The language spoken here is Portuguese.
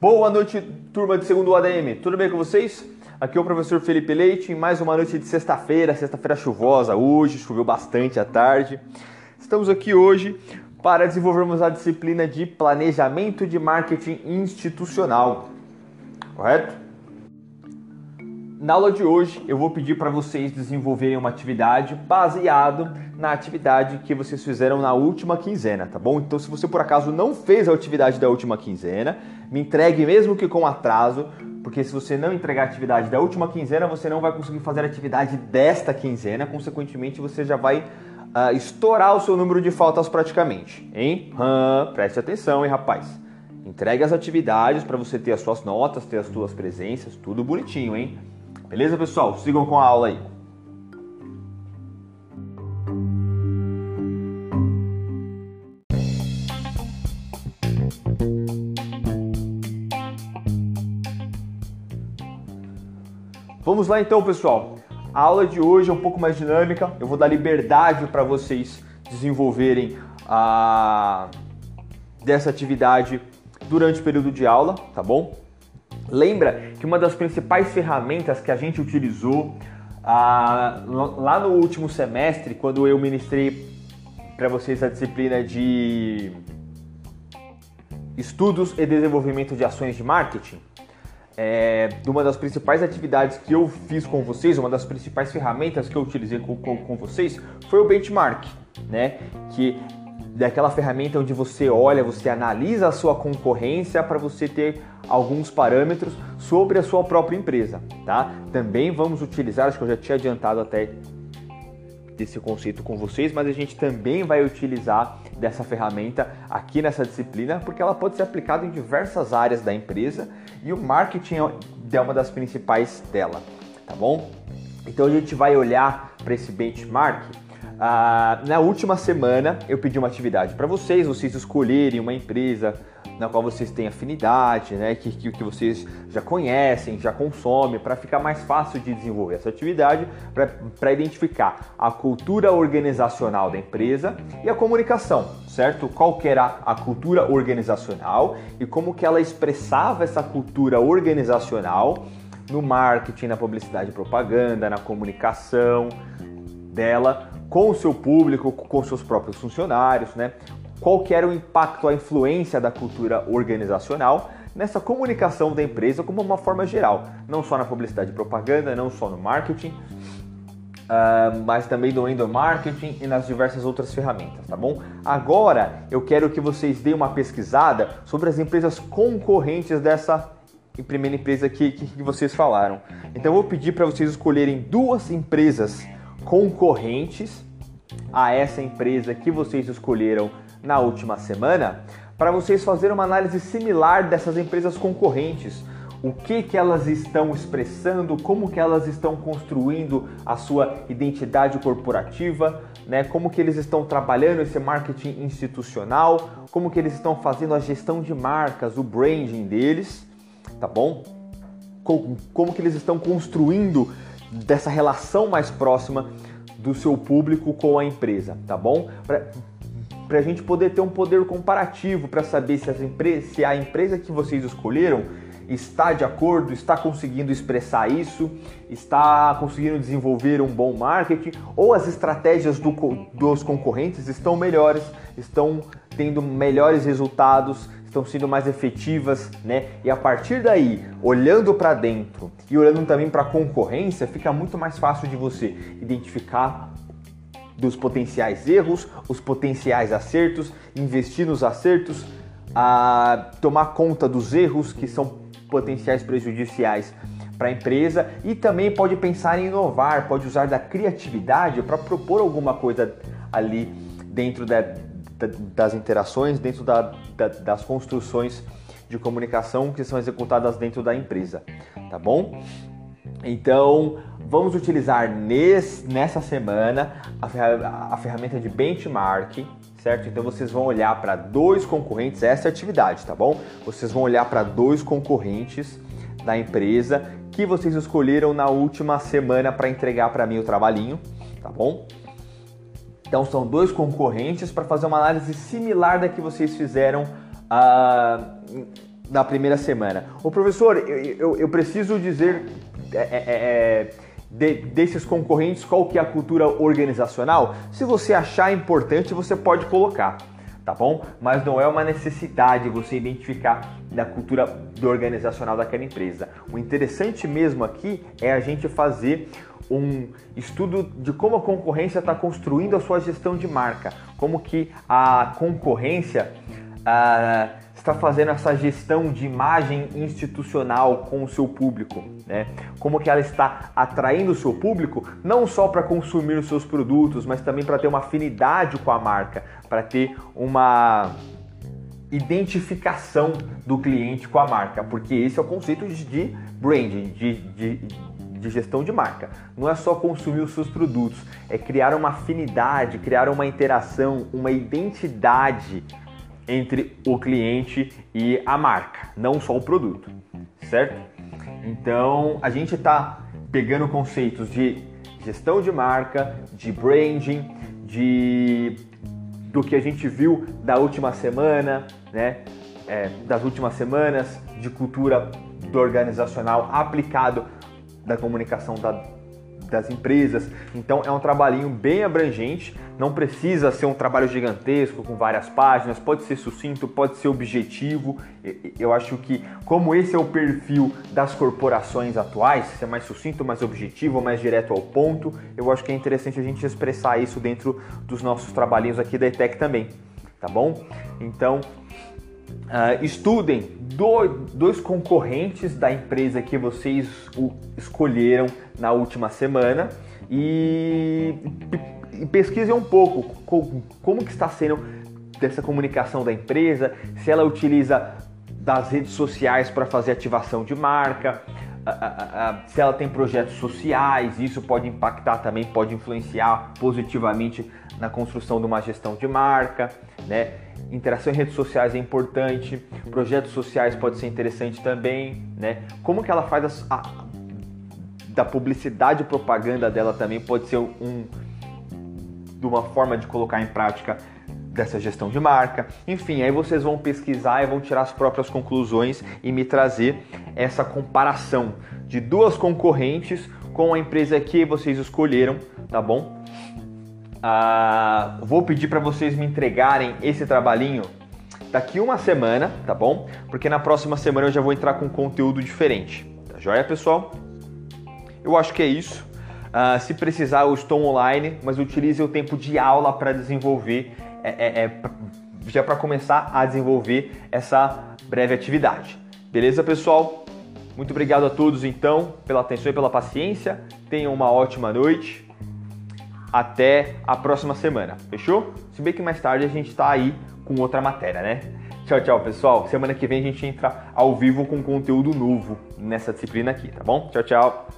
Boa noite, turma de segundo ADM. Tudo bem com vocês? Aqui é o professor Felipe Leite em mais uma noite de sexta-feira, sexta-feira chuvosa hoje, choveu bastante à tarde. Estamos aqui hoje para desenvolvermos a disciplina de planejamento de marketing institucional. Correto? Na aula de hoje, eu vou pedir para vocês desenvolverem uma atividade baseado na atividade que vocês fizeram na última quinzena, tá bom? Então, se você por acaso não fez a atividade da última quinzena, me entregue mesmo que com atraso, porque se você não entregar a atividade da última quinzena, você não vai conseguir fazer a atividade desta quinzena, consequentemente, você já vai uh, estourar o seu número de faltas praticamente, hein? Hum, preste atenção, hein, rapaz? Entregue as atividades para você ter as suas notas, ter as suas presenças, tudo bonitinho, hein? Beleza, pessoal? Sigam com a aula aí. Vamos lá então, pessoal. A aula de hoje é um pouco mais dinâmica. Eu vou dar liberdade para vocês desenvolverem a dessa atividade durante o período de aula, tá bom? Lembra que uma das principais ferramentas que a gente utilizou ah, lá no último semestre, quando eu ministrei para vocês a disciplina de estudos e desenvolvimento de ações de marketing, é, uma das principais atividades que eu fiz com vocês, uma das principais ferramentas que eu utilizei com, com, com vocês foi o benchmark, né? Que daquela ferramenta onde você olha, você analisa a sua concorrência para você ter alguns parâmetros sobre a sua própria empresa, tá? Também vamos utilizar, acho que eu já tinha adiantado até desse conceito com vocês, mas a gente também vai utilizar dessa ferramenta aqui nessa disciplina, porque ela pode ser aplicada em diversas áreas da empresa e o marketing é uma das principais dela, tá bom? Então a gente vai olhar para esse benchmark ah, na última semana eu pedi uma atividade para vocês, vocês escolherem uma empresa na qual vocês têm afinidade, né, que, que, que vocês já conhecem, já consomem, para ficar mais fácil de desenvolver essa atividade, para identificar a cultura organizacional da empresa e a comunicação, certo? Qual que era a cultura organizacional e como que ela expressava essa cultura organizacional no marketing, na publicidade e propaganda, na comunicação dela com o seu público, com seus próprios funcionários, né? Qual que era o impacto, a influência da cultura organizacional nessa comunicação da empresa como uma forma geral, não só na publicidade e propaganda, não só no marketing, uh, mas também no endomarketing e nas diversas outras ferramentas, tá bom? Agora eu quero que vocês deem uma pesquisada sobre as empresas concorrentes dessa primeira empresa que, que, que vocês falaram. Então eu vou pedir para vocês escolherem duas empresas concorrentes a essa empresa que vocês escolheram na última semana, para vocês fazerem uma análise similar dessas empresas concorrentes. O que, que elas estão expressando, como que elas estão construindo a sua identidade corporativa, né? como que eles estão trabalhando esse marketing institucional, como que eles estão fazendo a gestão de marcas, o branding deles, tá bom? Como, como que eles estão construindo dessa relação mais próxima do seu público com a empresa, tá bom? Para a gente poder ter um poder comparativo para saber se, as empresas, se a empresa que vocês escolheram está de acordo, está conseguindo expressar isso, está conseguindo desenvolver um bom marketing ou as estratégias do, dos concorrentes estão melhores, estão tendo melhores resultados, estão sendo mais efetivas, né? E a partir daí, olhando para dentro e olhando também para a concorrência, fica muito mais fácil de você identificar dos potenciais erros, os potenciais acertos, investir nos acertos, a tomar conta dos erros que são potenciais prejudiciais para a empresa e também pode pensar em inovar, pode usar da criatividade para propor alguma coisa ali dentro da, das interações, dentro da, da, das construções de comunicação que são executadas dentro da empresa, tá bom? Então, vamos utilizar nesse, nessa semana a, a ferramenta de benchmark, certo? Então, vocês vão olhar para dois concorrentes, essa é a atividade, tá bom? Vocês vão olhar para dois concorrentes da empresa que vocês escolheram na última semana para entregar para mim o trabalhinho, tá bom? Então são dois concorrentes para fazer uma análise similar da que vocês fizeram ah, na primeira semana. O professor, eu, eu, eu preciso dizer é, é, é, de, desses concorrentes qual que é a cultura organizacional. Se você achar importante, você pode colocar, tá bom? Mas não é uma necessidade você identificar da cultura organizacional daquela empresa. O interessante mesmo aqui é a gente fazer um estudo de como a concorrência está construindo a sua gestão de marca, como que a concorrência ah, está fazendo essa gestão de imagem institucional com o seu público, né? Como que ela está atraindo o seu público não só para consumir os seus produtos, mas também para ter uma afinidade com a marca, para ter uma identificação do cliente com a marca, porque esse é o conceito de branding, de, de de gestão de marca. Não é só consumir os seus produtos, é criar uma afinidade, criar uma interação, uma identidade entre o cliente e a marca, não só o produto, certo? Então a gente está pegando conceitos de gestão de marca, de branding, de do que a gente viu da última semana, né? É, das últimas semanas de cultura do organizacional aplicado da comunicação da, das empresas. Então é um trabalhinho bem abrangente, não precisa ser um trabalho gigantesco com várias páginas, pode ser sucinto, pode ser objetivo. Eu acho que como esse é o perfil das corporações atuais, ser mais sucinto, mais objetivo, mais direto ao ponto, eu acho que é interessante a gente expressar isso dentro dos nossos trabalhinhos aqui da ETEC também, tá bom? Então, Uh, estudem dois concorrentes da empresa que vocês escolheram na última semana e, e pesquisem um pouco como, como que está sendo dessa comunicação da empresa, se ela utiliza das redes sociais para fazer ativação de marca, se ela tem projetos sociais, isso pode impactar também, pode influenciar positivamente na construção de uma gestão de marca, né? Interação em redes sociais é importante, projetos sociais pode ser interessante também, né? Como que ela faz a, da publicidade e propaganda dela também pode ser um de uma forma de colocar em prática dessa gestão de marca. Enfim, aí vocês vão pesquisar e vão tirar as próprias conclusões e me trazer essa comparação de duas concorrentes com a empresa que vocês escolheram, tá bom? Ah, vou pedir para vocês me entregarem esse trabalhinho daqui uma semana, tá bom? Porque na próxima semana eu já vou entrar com conteúdo diferente. Tá joia, pessoal? Eu acho que é isso. Uh, se precisar, eu estou online, mas utilize o tempo de aula para desenvolver, é, é, é, já para começar a desenvolver essa breve atividade. Beleza, pessoal? Muito obrigado a todos, então, pela atenção e pela paciência. Tenham uma ótima noite. Até a próxima semana, fechou? Se bem que mais tarde a gente está aí com outra matéria, né? Tchau, tchau, pessoal. Semana que vem a gente entra ao vivo com conteúdo novo nessa disciplina aqui, tá bom? Tchau, tchau.